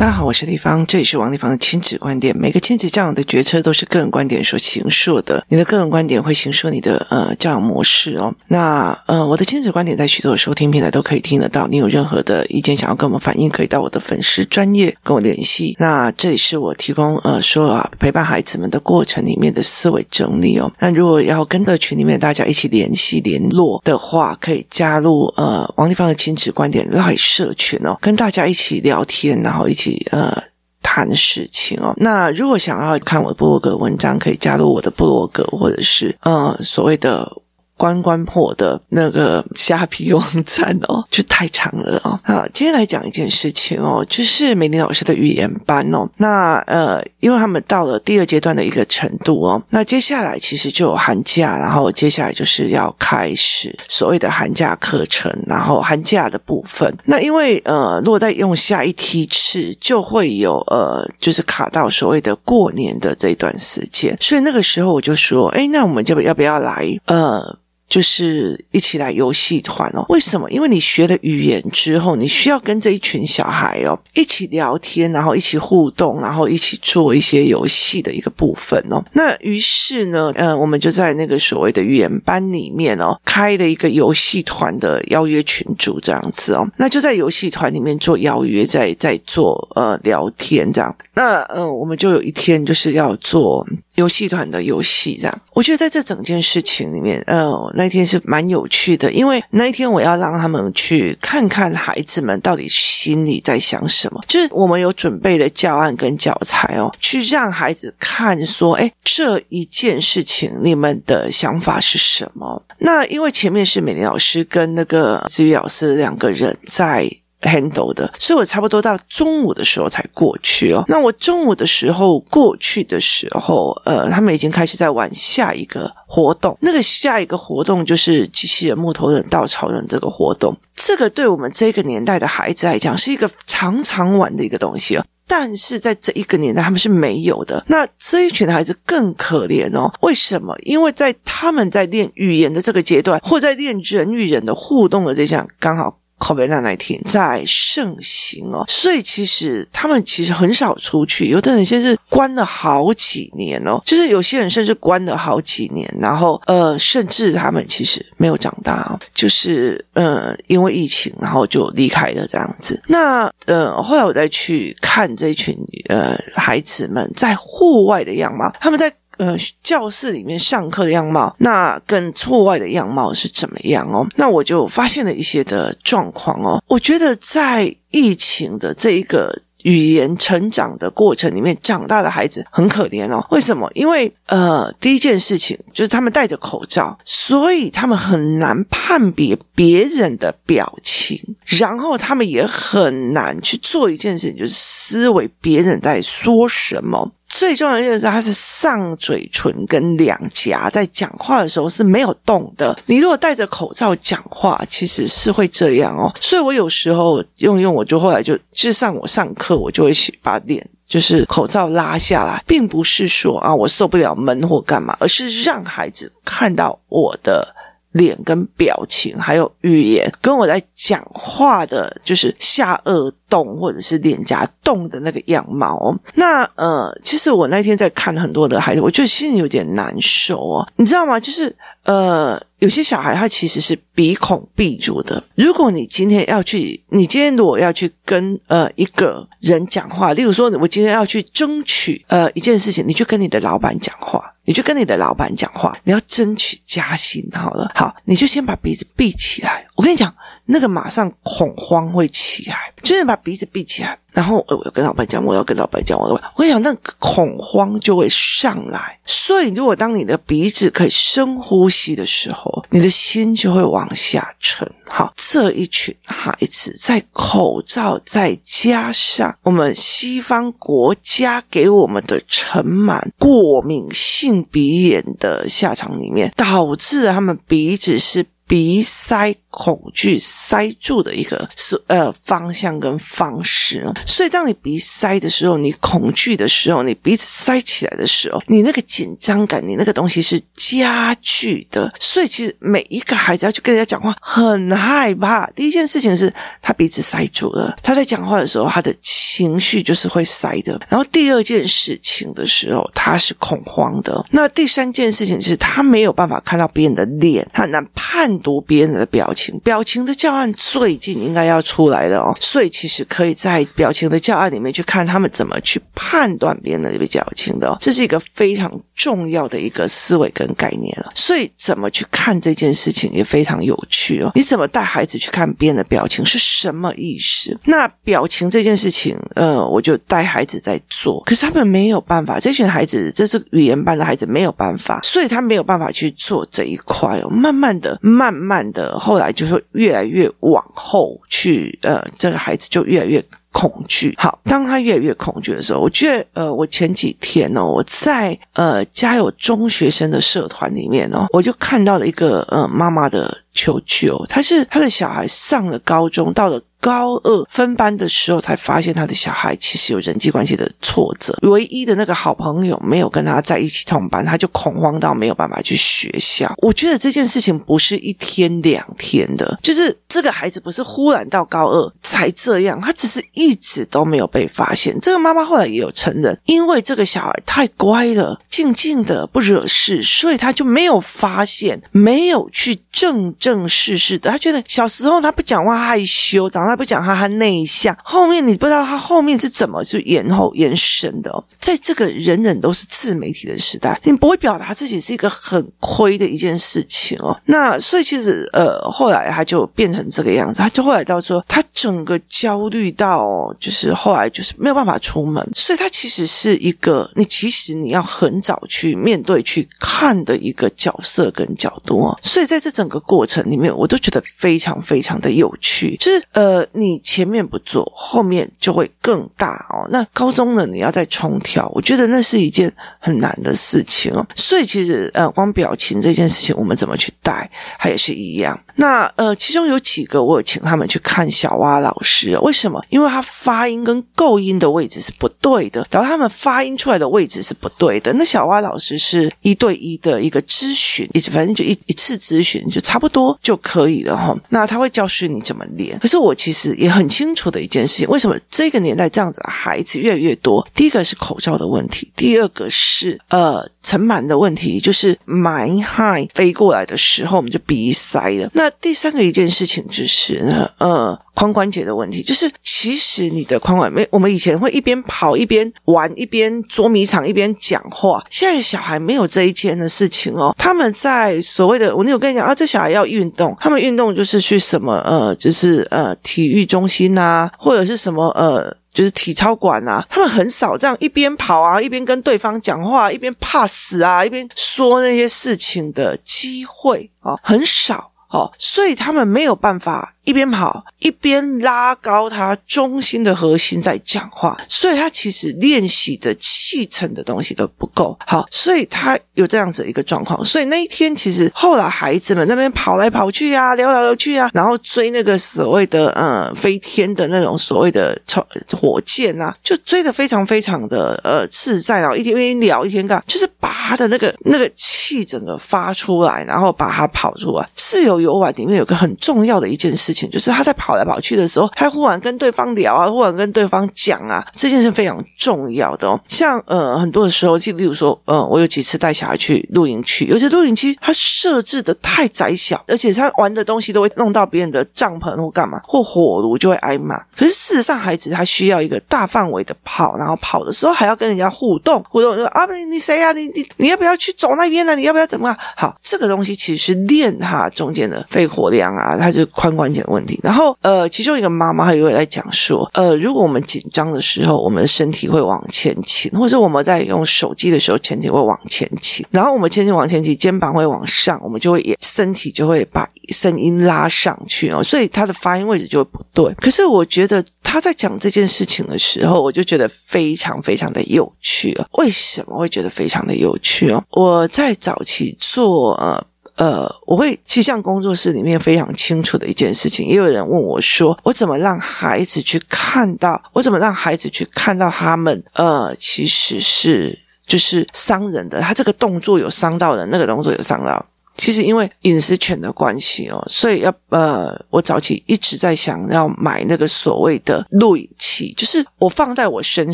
大家好，我是丽芳，这里是王丽芳的亲子观点。每个亲子教养的决策都是个人观点所形塑的，你的个人观点会形塑你的呃教养模式哦。那呃，我的亲子观点在许多收听平台都可以听得到。你有任何的意见想要跟我们反映，可以到我的粉丝专业跟我联系。那这里是我提供呃说啊陪伴孩子们的过程里面的思维整理哦。那如果要跟着群里面大家一起联系联络的话，可以加入呃王丽芳的亲子观点 l i e 社群哦，跟大家一起聊天，然后一起。呃，谈事情哦。那如果想要看我的部落格文章，可以加入我的部落格，或者是呃所谓的。关关破的那个虾皮网站哦，就太长了哦。好，今天来讲一件事情哦，就是美玲老师的语言班哦。那呃，因为他们到了第二阶段的一个程度哦，那接下来其实就有寒假，然后接下来就是要开始所谓的寒假课程，然后寒假的部分。那因为呃，如果再用下一梯次，就会有呃，就是卡到所谓的过年的这段时间，所以那个时候我就说，哎，那我们就要不要来呃？就是一起来游戏团哦。为什么？因为你学了语言之后，你需要跟这一群小孩哦一起聊天，然后一起互动，然后一起做一些游戏的一个部分哦。那于是呢，呃，我们就在那个所谓的语言班里面哦，开了一个游戏团的邀约群组这样子哦。那就在游戏团里面做邀约，在在做呃聊天这样。那呃，我们就有一天就是要做游戏团的游戏这样。我觉得在这整件事情里面，呃。那一天是蛮有趣的，因为那一天我要让他们去看看孩子们到底心里在想什么。就是我们有准备的教案跟教材哦，去让孩子看说，哎，这一件事情你们的想法是什么？那因为前面是美玲老师跟那个子瑜老师两个人在。Handle 的，所以我差不多到中午的时候才过去哦。那我中午的时候过去的时候，呃，他们已经开始在玩下一个活动。那个下一个活动就是机器人、木头人、稻草人这个活动。这个对我们这个年代的孩子来讲，是一个常常玩的一个东西哦。但是在这一个年代，他们是没有的。那这一群的孩子更可怜哦。为什么？因为在他们在练语言的这个阶段，或在练人与人的互动的这项，刚好。COVID-19 在盛行哦，所以其实他们其实很少出去，有的人先是关了好几年哦，就是有些人甚至关了好几年，然后呃，甚至他们其实没有长大哦，就是呃，因为疫情，然后就离开了这样子。那呃，后来我再去看这群呃孩子们在户外的样貌，他们在。呃，教室里面上课的样貌，那跟户外的样貌是怎么样哦？那我就发现了一些的状况哦。我觉得在疫情的这一个语言成长的过程里面，长大的孩子很可怜哦。为什么？因为呃，第一件事情就是他们戴着口罩，所以他们很难判别别人的表情，然后他们也很难去做一件事情，就是思维别人在说什么。最重要的就是，他是上嘴唇跟两颊在讲话的时候是没有动的。你如果戴着口罩讲话，其实是会这样哦。所以我有时候用用，我就后来就，就上我上课，我就会把脸就是口罩拉下来，并不是说啊我受不了闷或干嘛，而是让孩子看到我的。脸跟表情，还有语言，跟我在讲话的，就是下颚动或者是脸颊动的那个样貌。那呃，其实我那天在看很多的孩子，我觉得心里有点难受哦，你知道吗？就是呃。有些小孩他其实是鼻孔闭住的。如果你今天要去，你今天如果要去跟呃一个人讲话，例如说我今天要去争取呃一件事情，你去跟你的老板讲话，你去跟你的老板讲话，你要争取加薪，好了，好，你就先把鼻子闭起来。我跟你讲。那个马上恐慌会起来，就是把鼻子闭起来，然后我要跟老板讲，我要跟老板讲，我我跟你讲，那个恐慌就会上来。所以，如果当你的鼻子可以深呼吸的时候，你的心就会往下沉。好，这一群孩子在口罩再加上我们西方国家给我们的尘螨、过敏性鼻炎的下场里面，导致他们鼻子是。鼻塞恐惧塞住的一个是呃方向跟方式。所以，当你鼻塞的时候，你恐惧的时候，你鼻子塞起来的时候，你那个紧张感，你那个东西是加剧的。所以，其实每一个孩子要去跟人家讲话，很害怕。第一件事情是他鼻子塞住了，他在讲话的时候，他的情绪就是会塞的。然后，第二件事情的时候，他是恐慌的。那第三件事情是他没有办法看到别人的脸，他很难判读别人的表情。表情的教案最近应该要出来了哦，所以其实可以在表情的教案里面去看他们怎么去判断别人的这个表情的哦，这是一个非常重要的一个思维跟概念了。所以怎么去看这件事情也非常有趣哦。你怎么带孩子去看别人的表情是什么意思？那表情这件事情，呃，我就带孩子在做，可是他们没有办法，这群孩子，这是语言班的孩子没有办法，所以他没有办法去做这一块哦。慢慢的，慢慢慢的，后来就是越来越往后去，呃，这个孩子就越来越。恐惧。好，当他越来越恐惧的时候，我觉得，呃，我前几天呢，我在呃家有中学生的社团里面呢，我就看到了一个呃妈妈的求救，他是他的小孩上了高中，到了。高二分班的时候，才发现他的小孩其实有人际关系的挫折，唯一的那个好朋友没有跟他在一起同班，他就恐慌到没有办法去学校。我觉得这件事情不是一天两天的，就是这个孩子不是忽然到高二才这样，他只是一直都没有被发现。这个妈妈后来也有承认，因为这个小孩太乖了，静静的不惹事，所以他就没有发现，没有去正正式式的。他觉得小时候他不讲话害羞，长大。他不讲他，他内向。后面你不知道他后面是怎么去延后延伸的哦。在这个人人都是自媒体的时代，你不会表达自己是一个很亏的一件事情哦。那所以其实呃，后来他就变成这个样子。他就后来到说，他整个焦虑到就是后来就是没有办法出门。所以他其实是一个你其实你要很早去面对去看的一个角色跟角度哦。所以在这整个过程里面，我都觉得非常非常的有趣，就是呃。你前面不做，后面就会更大哦。那高中呢，你要再重跳，我觉得那是一件很难的事情哦。所以其实呃，光表情这件事情，我们怎么去带，它也是一样。那呃，其中有几个我有请他们去看小蛙老师，为什么？因为他发音跟构音的位置是不对的，然后他们发音出来的位置是不对的。那小蛙老师是一对一的一个咨询，一反正就一一次咨询就差不多就可以了哈。那他会教训你怎么练。可是我其实也很清楚的一件事情，为什么这个年代这样子的孩子越来越多？第一个是口罩的问题，第二个是呃。尘螨的问题就是霾害飞过来的时候，我们就鼻塞了。那第三个一件事情就是呢，呃，髋关节的问题，就是其实你的髋关节，我们以前会一边跑一边玩，一边捉迷藏一边讲话。现在小孩没有这一件的事情哦，他们在所谓的我那有跟你讲啊，这小孩要运动，他们运动就是去什么呃，就是呃体育中心啊，或者是什么呃。就是体操馆啊，他们很少这样一边跑啊，一边跟对方讲话，一边怕死啊，一边说那些事情的机会啊，很少哦，所以他们没有办法。一边跑一边拉高他中心的核心在讲话，所以他其实练习的气沉的东西都不够好，所以他有这样子一个状况。所以那一天其实后来孩子们那边跑来跑去啊，聊来聊去啊，然后追那个所谓的呃飞天的那种所谓的超火箭啊，就追得非常非常的呃自在，然后一天一天聊一天干，就是把他的那个那个气整个发出来，然后把他跑出来。自游玩里面有个很重要的一件事情。就是他在跑来跑去的时候，他忽然跟对方聊啊，忽然跟对方讲啊，这件事非常重要的哦。像呃很多的时候，就例如说，呃，我有几次带小孩去露营区，有些露营区它设置的太窄小，而且他玩的东西都会弄到别人的帐篷或干嘛，或火炉就会挨骂。可是事实上，孩子他需要一个大范围的跑，然后跑的时候还要跟人家互动，互动说啊，你你谁呀？你你你要不要去走那边呢？你要不要怎么样？好，这个东西其实是练他中间肺活量啊，它是髋关节的问题。然后，呃，其中一个妈妈还有在讲说，呃，如果我们紧张的时候，我们的身体会往前倾，或者我们在用手机的时候，前倾会往前倾，然后我们前倾往前倾，肩膀会往上，我们就会也身体就会把声音拉上去哦，所以他的发音位置就会不对。可是我觉得他在讲这件事情的时候，我就觉得非常非常的有趣哦。为什么会觉得非常的有趣哦？我在早期做呃。呃，我会气象工作室里面非常清楚的一件事情，也有人问我说，我怎么让孩子去看到，我怎么让孩子去看到他们，呃，其实是就是伤人的，他这个动作有伤到人，那个动作有伤到。其实因为隐私权的关系哦，所以要呃，我早期一直在想要买那个所谓的录影器，就是我放在我身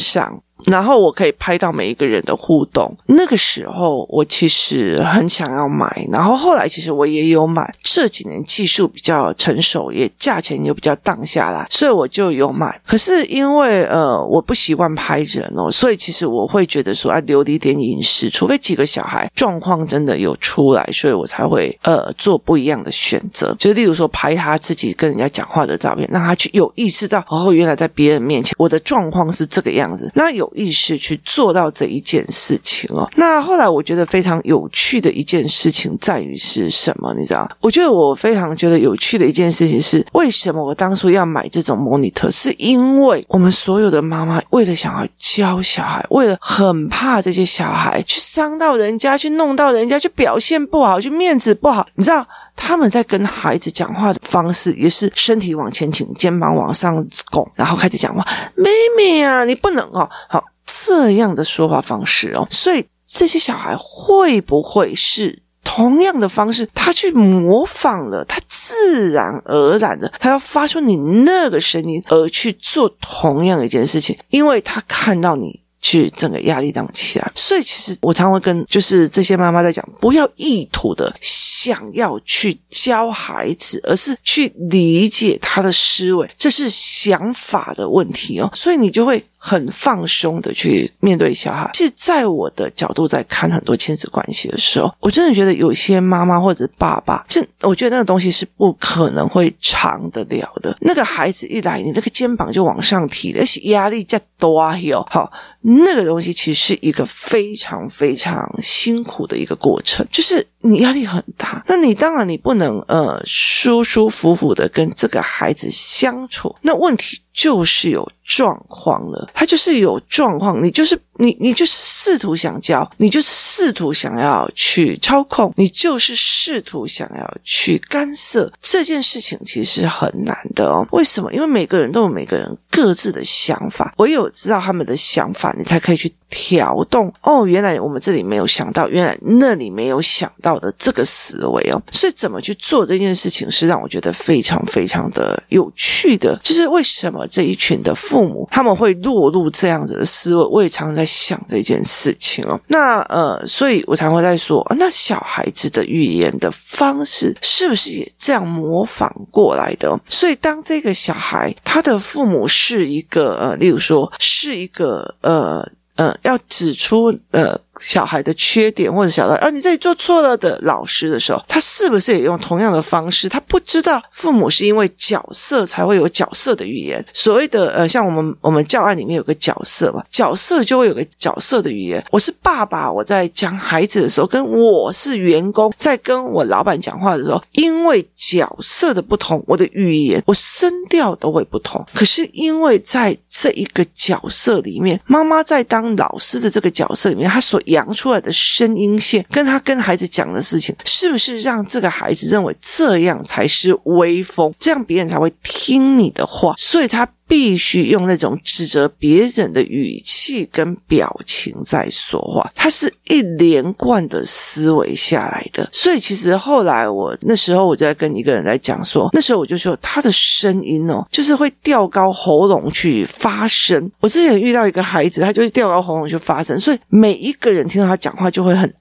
上。然后我可以拍到每一个人的互动。那个时候我其实很想要买，然后后来其实我也有买。这几年技术比较成熟，也价钱又比较荡下来，所以我就有买。可是因为呃我不习惯拍人哦，所以其实我会觉得说啊，留一点隐私，除非几个小孩状况真的有出来，所以我才会呃做不一样的选择。就例如说拍他自己跟人家讲话的照片，让他去有意识到哦，原来在别人面前我的状况是这个样子，那有。意识去做到这一件事情哦。那后来我觉得非常有趣的一件事情在于是什么？你知道？我觉得我非常觉得有趣的一件事情是，为什么我当初要买这种 monitor？是因为我们所有的妈妈为了想要教小孩，为了很怕这些小孩去伤到人家，去弄到人家，去表现不好，去面子不好，你知道？他们在跟孩子讲话的方式也是身体往前倾，肩膀往上拱，然后开始讲话。妹妹啊，你不能哦，好这样的说话方式哦。所以这些小孩会不会是同样的方式？他去模仿了，他自然而然的，他要发出你那个声音而去做同样一件事情，因为他看到你。去整个压力当起来，所以其实我常会跟就是这些妈妈在讲，不要意图的想要去教孩子，而是去理解他的思维，这是想法的问题哦，所以你就会。很放松的去面对小孩。其实，在我的角度在看很多亲子关系的时候，我真的觉得有些妈妈或者爸爸，这我觉得那个东西是不可能会长得了的。那个孩子一来，你那个肩膀就往上提，而且压力再多啊哟，好，那个东西其实是一个非常非常辛苦的一个过程，就是你压力很大。那你当然你不能呃舒舒服服的跟这个孩子相处，那问题就是有状况了，他就是有状况，你就是。你你就是试图想教，你就试图想要去操控，你就是试图想要去干涉这件事情，其实很难的哦。为什么？因为每个人都有每个人各自的想法，唯有知道他们的想法，你才可以去调动。哦，原来我们这里没有想到，原来那里没有想到的这个思维哦。所以怎么去做这件事情，是让我觉得非常非常的有趣的。就是为什么这一群的父母他们会落入这样子的思维？我也常常在。想这件事情哦，那呃，所以我才会在说，那小孩子的语言的方式是不是也这样模仿过来的？所以当这个小孩他的父母是一个呃，例如说是一个呃呃，要指出呃。小孩的缺点或者小孩啊，你这里做错了的老师的时候，他是不是也用同样的方式？他不知道父母是因为角色才会有角色的语言。所谓的呃，像我们我们教案里面有个角色嘛，角色就会有个角色的语言。我是爸爸，我在讲孩子的时候，跟我是员工在跟我老板讲话的时候，因为角色的不同，我的语言我声调都会不同。可是因为在这一个角色里面，妈妈在当老师的这个角色里面，他所扬出来的声音线，跟他跟孩子讲的事情，是不是让这个孩子认为这样才是威风，这样别人才会听你的话？所以他。必须用那种指责别人的语气跟表情在说话，他是一连贯的思维下来的。所以其实后来我那时候我就在跟一个人在讲说，那时候我就说他的声音哦，就是会调高喉咙去发声。我之前遇到一个孩子，他就是调高喉咙去发声，所以每一个人听到他讲话就会很。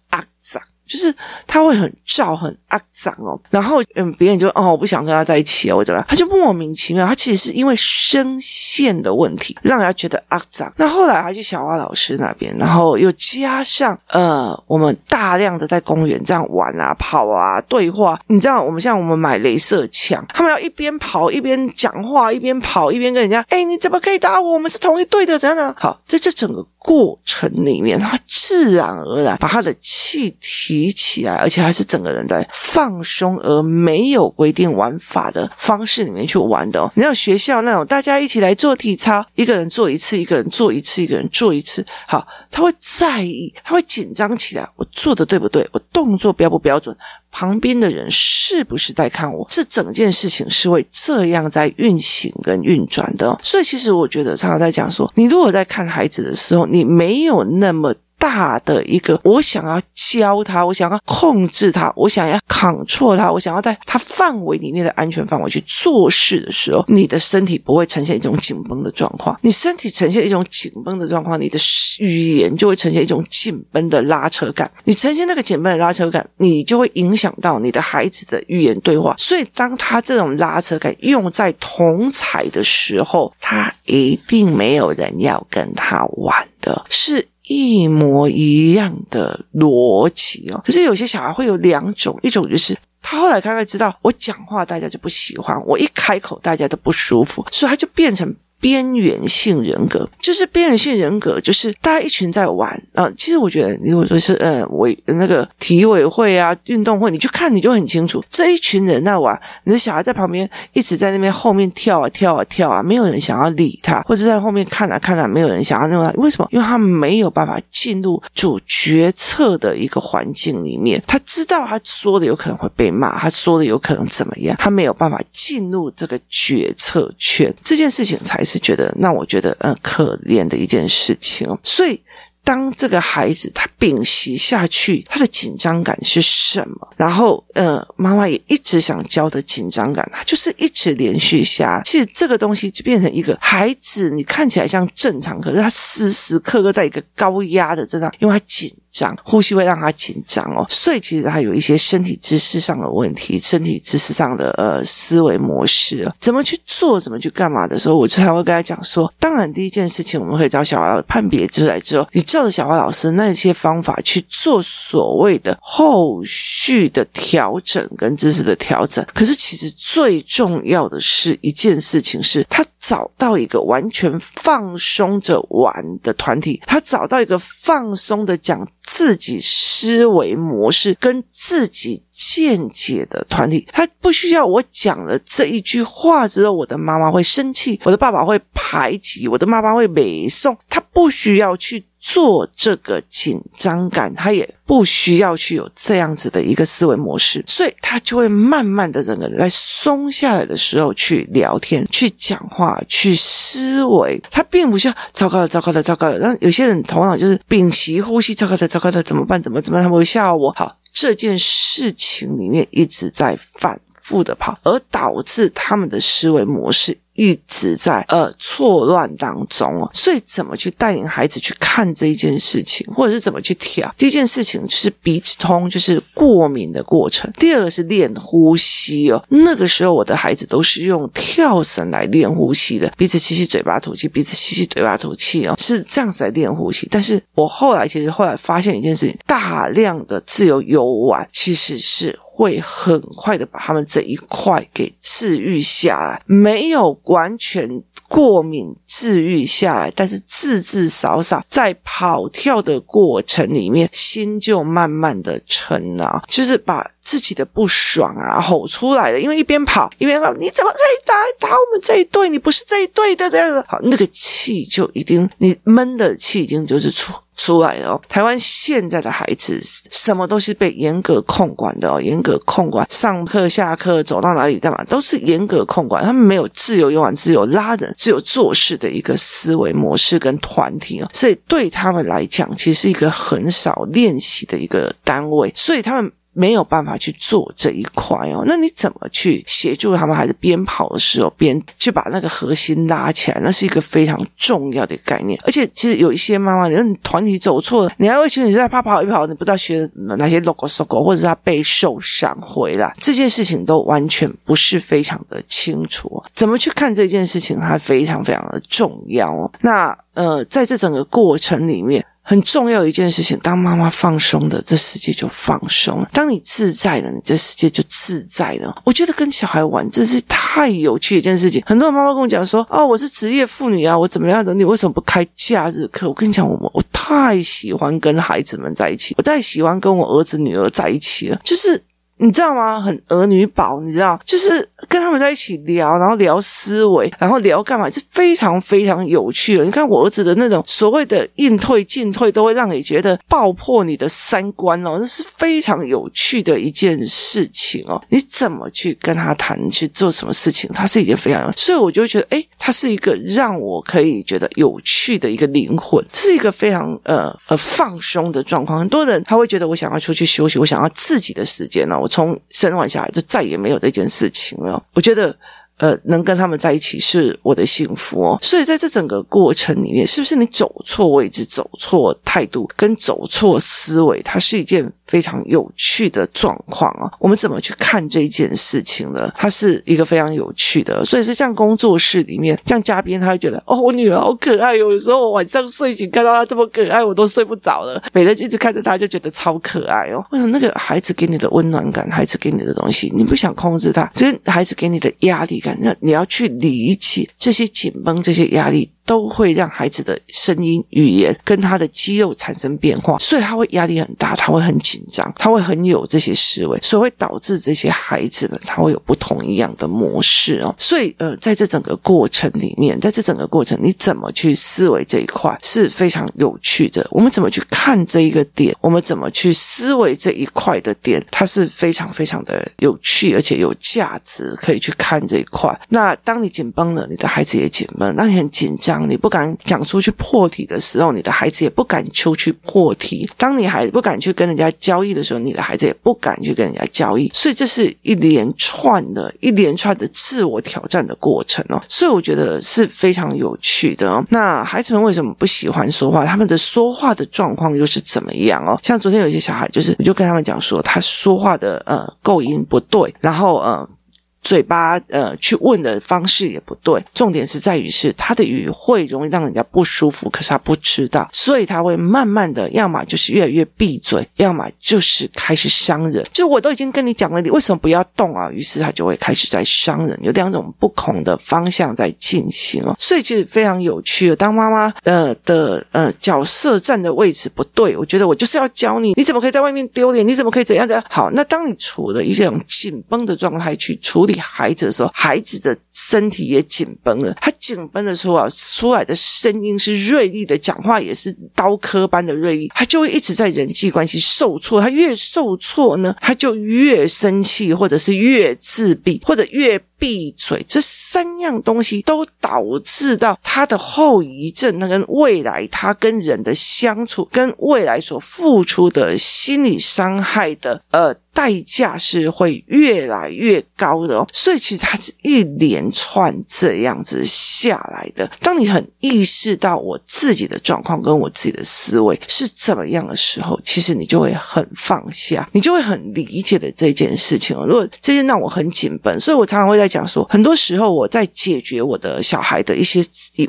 就是他会很燥、很肮脏哦，然后嗯，别人就哦，我不想跟他在一起啊，或者他就莫名其妙，他其实是因为声线的问题，让人家觉得肮脏。那后来他去小花老师那边，然后又加上呃，我们大量的在公园这样玩啊、跑啊、对话。你知道，我们像我们买镭射枪，他们要一边跑一边讲话，一边跑一边跟人家，哎，你怎么可以打我？我们是同一队的，怎样的？好，在这整个。过程里面，他自然而然把他的气提起来，而且还是整个人在放松，而没有规定玩法的方式里面去玩的哦。你像学校那种，大家一起来做体操，一个人做一次，一个人做一次，一个人做一次，好，他会在意，他会紧张起来，我做的对不对？我动作标不标准？旁边的人是不是在看我？这整件事情是会这样在运行跟运转的。所以，其实我觉得常常在讲说，你如果在看孩子的时候，你没有那么。大的一个，我想要教他，我想要控制他，我想要 Ctrl 他，我想要在他范围里面的安全范围去做事的时候，你的身体不会呈现一种紧绷的状况。你身体呈现一种紧绷的状况，你的语言就会呈现一种紧绷的拉扯感。你呈现那个紧绷的拉扯感，你就会影响到你的孩子的语言对话。所以，当他这种拉扯感用在同侪的时候，他一定没有人要跟他玩的，是。一模一样的逻辑哦，可是有些小孩会有两种，一种就是他后来开始知道我讲话大家就不喜欢，我一开口大家都不舒服，所以他就变成。边缘性人格就是边缘性人格，就是大家一群在玩啊。其实我觉得，如果说是呃委那个体委会啊、运动会，你去看你就很清楚，这一群人在玩，你的小孩在旁边一直在那边后面跳啊跳啊跳啊，没有人想要理他，或者在后面看啊看啊，没有人想要那么。为什么？因为他没有办法进入主决策的一个环境里面，他知道他说的有可能会被骂，他说的有可能怎么样，他没有办法进入这个决策圈，这件事情才是。觉得那我觉得呃可怜的一件事情，所以当这个孩子他屏息下去，他的紧张感是什么？然后呃妈妈也一直想教的紧张感，他就是一直连续下。其实这个东西就变成一个孩子，你看起来像正常，可是他时时刻刻在一个高压的这样，因为他紧。呼吸会让他紧张哦，所以其实他有一些身体姿势上的问题，身体姿势上的呃思维模式，怎么去做，怎么去干嘛的时候，我就才会跟他讲说，当然第一件事情，我们可以找小孩判别出来之后，你照着小花老师那些方法去做所谓的后续的调整跟知识的调整。可是其实最重要的是一件事情是，他找到一个完全放松着玩的团体，他找到一个放松的讲。自己思维模式跟自己见解的团体，他不需要我讲了这一句话之后，我的妈妈会生气，我的爸爸会排挤，我的妈妈会美送，他不需要去。做这个紧张感，他也不需要去有这样子的一个思维模式，所以他就会慢慢的整个人在松下来的时候去聊天、去讲话、去思维。他并不像糟糕的、糟糕的、糟糕的。那有些人头脑就是屏息呼吸，糟糕的、糟糕的，怎么办？怎么怎么？他们会吓我。好，这件事情里面一直在反复的跑，而导致他们的思维模式。一直在呃错乱当中哦，所以怎么去带领孩子去看这一件事情，或者是怎么去调？第一件事情就是鼻子通，就是过敏的过程。第二个是练呼吸哦，那个时候我的孩子都是用跳绳来练呼吸的，鼻子吸气，嘴巴吐气，鼻子吸气，嘴巴吐气哦，是这样子来练呼吸。但是我后来其实后来发现一件事情，大量的自由游玩其实是。会很快的把他们这一块给治愈下来，没有完全过敏治愈下来，但是至至少少在跑跳的过程里面，心就慢慢的沉了，就是把自己的不爽啊吼出来了，因为一边跑一边说，你怎么可以打打我们这一队？你不是这一队的这样子，好，那个气就一定你闷的气已经就是出。出来哦！台湾现在的孩子什么都是被严格控管的哦，严格控管，上课、下课、走到哪里干嘛都是严格控管，他们没有自由游玩、自由拉人、自由做事的一个思维模式跟团体哦，所以对他们来讲，其实是一个很少练习的一个单位，所以他们。没有办法去做这一块哦，那你怎么去协助他们？还是边跑的时候边去把那个核心拉起来？那是一个非常重要的概念。而且，其实有一些妈妈，你说你团体走错了，你还会觉得你在怕跑一跑，你不知道学哪些 logo logo，或者是他被受伤回来，这件事情都完全不是非常的清楚。怎么去看这件事情，它非常非常的重要哦。那呃，在这整个过程里面。很重要一件事情，当妈妈放松的，这世界就放松了；当你自在的，你这世界就自在了。我觉得跟小孩玩真是太有趣一件事情。很多妈妈跟我讲说：“ 哦，我是职业妇女啊，我怎么样的？你为什么不开假日课？”我跟你讲，我我太喜欢跟孩子们在一起，我太喜欢跟我儿子女儿在一起了，就是。你知道吗？很儿女宝，你知道，就是跟他们在一起聊，然后聊思维，然后聊干嘛，是非常非常有趣的。你看我儿子的那种所谓的应退进退，都会让你觉得爆破你的三观哦，那是非常有趣的一件事情哦。你怎么去跟他谈，去做什么事情，他是一件非常，所以我就觉得，诶，他是一个让我可以觉得有趣的一个灵魂，是一个非常呃呃放松的状况。很多人他会觉得，我想要出去休息，我想要自己的时间哦。我从生完小孩就再也没有这件事情了。我觉得。呃，能跟他们在一起是我的幸福哦。所以在这整个过程里面，是不是你走错位置、走错态度跟走错思维，它是一件非常有趣的状况啊？我们怎么去看这件事情呢？它是一个非常有趣的。所以是像工作室里面，像嘉宾，他会觉得哦，我女儿好可爱哦。有时候我晚上睡醒看到她这么可爱，我都睡不着了。每天一直看着她，就觉得超可爱哦。为什么那个孩子给你的温暖感，孩子给你的东西，你不想控制他，其实孩子给你的压力感。那你要去理解这些紧绷、这些压力。都会让孩子的声音、语言跟他的肌肉产生变化，所以他会压力很大，他会很紧张，他会很有这些思维，所以会导致这些孩子们他会有不同一样的模式哦。所以呃，在这整个过程里面，在这整个过程，你怎么去思维这一块是非常有趣的。我们怎么去看这一个点？我们怎么去思维这一块的点？它是非常非常的有趣，而且有价值，可以去看这一块。那当你紧绷了，你的孩子也紧绷，那你很紧张。当你不敢讲出去破题的时候，你的孩子也不敢出去破题。当你还不敢去跟人家交易的时候，你的孩子也不敢去跟人家交易。所以这是一连串的、一连串的自我挑战的过程哦。所以我觉得是非常有趣的哦。那孩子们为什么不喜欢说话？他们的说话的状况又是怎么样哦？像昨天有一些小孩，就是我就跟他们讲说，他说话的呃构音不对，然后呃。嘴巴呃去问的方式也不对，重点是在于是他的语汇容易让人家不舒服，可是他不知道，所以他会慢慢的，要么就是越来越闭嘴，要么就是开始伤人。就我都已经跟你讲了，你为什么不要动啊？于是他就会开始在伤人，有两种不同的方向在进行哦。所以其实非常有趣。当妈妈呃的呃角色站的位置不对，我觉得我就是要教你，你怎么可以在外面丢脸？你怎么可以怎样怎样？好，那当你处了一种紧绷的状态去处理。孩子的时候，孩子的身体也紧绷了。他紧绷的时候啊，出来的声音是锐利的，讲话也是刀刻般的锐利。他就会一直在人际关系受挫。他越受挫呢，他就越生气，或者是越自闭，或者越。闭嘴，这三样东西都导致到他的后遗症。那跟未来他跟人的相处，跟未来所付出的心理伤害的呃代价是会越来越高的哦。所以其实它是一连串这样子下来的。当你很意识到我自己的状况跟我自己的思维是怎么样的时候，其实你就会很放下，你就会很理解的这件事情哦。如果这件让我很紧绷，所以我常常会在。在讲说，很多时候我在解决我的小孩的一些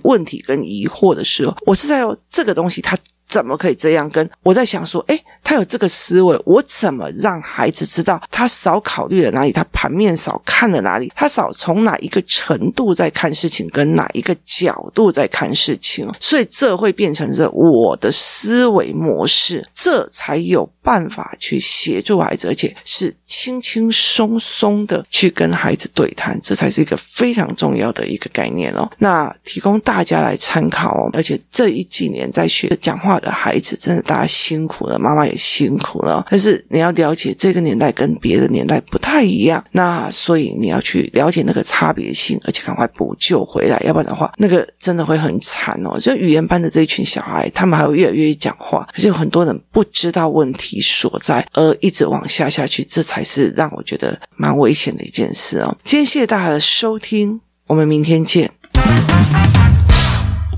问题跟疑惑的时候，我是在这个东西，它怎么可以这样？跟我在想说，诶。他有这个思维，我怎么让孩子知道他少考虑了哪里？他盘面少看了哪里？他少从哪一个程度在看事情，跟哪一个角度在看事情？所以这会变成着我的思维模式，这才有办法去协助孩子，而且是轻轻松松的去跟孩子对谈，这才是一个非常重要的一个概念哦。那提供大家来参考哦。而且这一几年在学讲话的孩子，真的大家辛苦了，妈妈也。辛苦了，但是你要了解这个年代跟别的年代不太一样，那所以你要去了解那个差别性，而且赶快补救回来，要不然的话，那个真的会很惨哦。就语言班的这一群小孩，他们还会越来越讲话，可是有很多人不知道问题所在，而一直往下下去，这才是让我觉得蛮危险的一件事哦。今天谢谢大家的收听，我们明天见。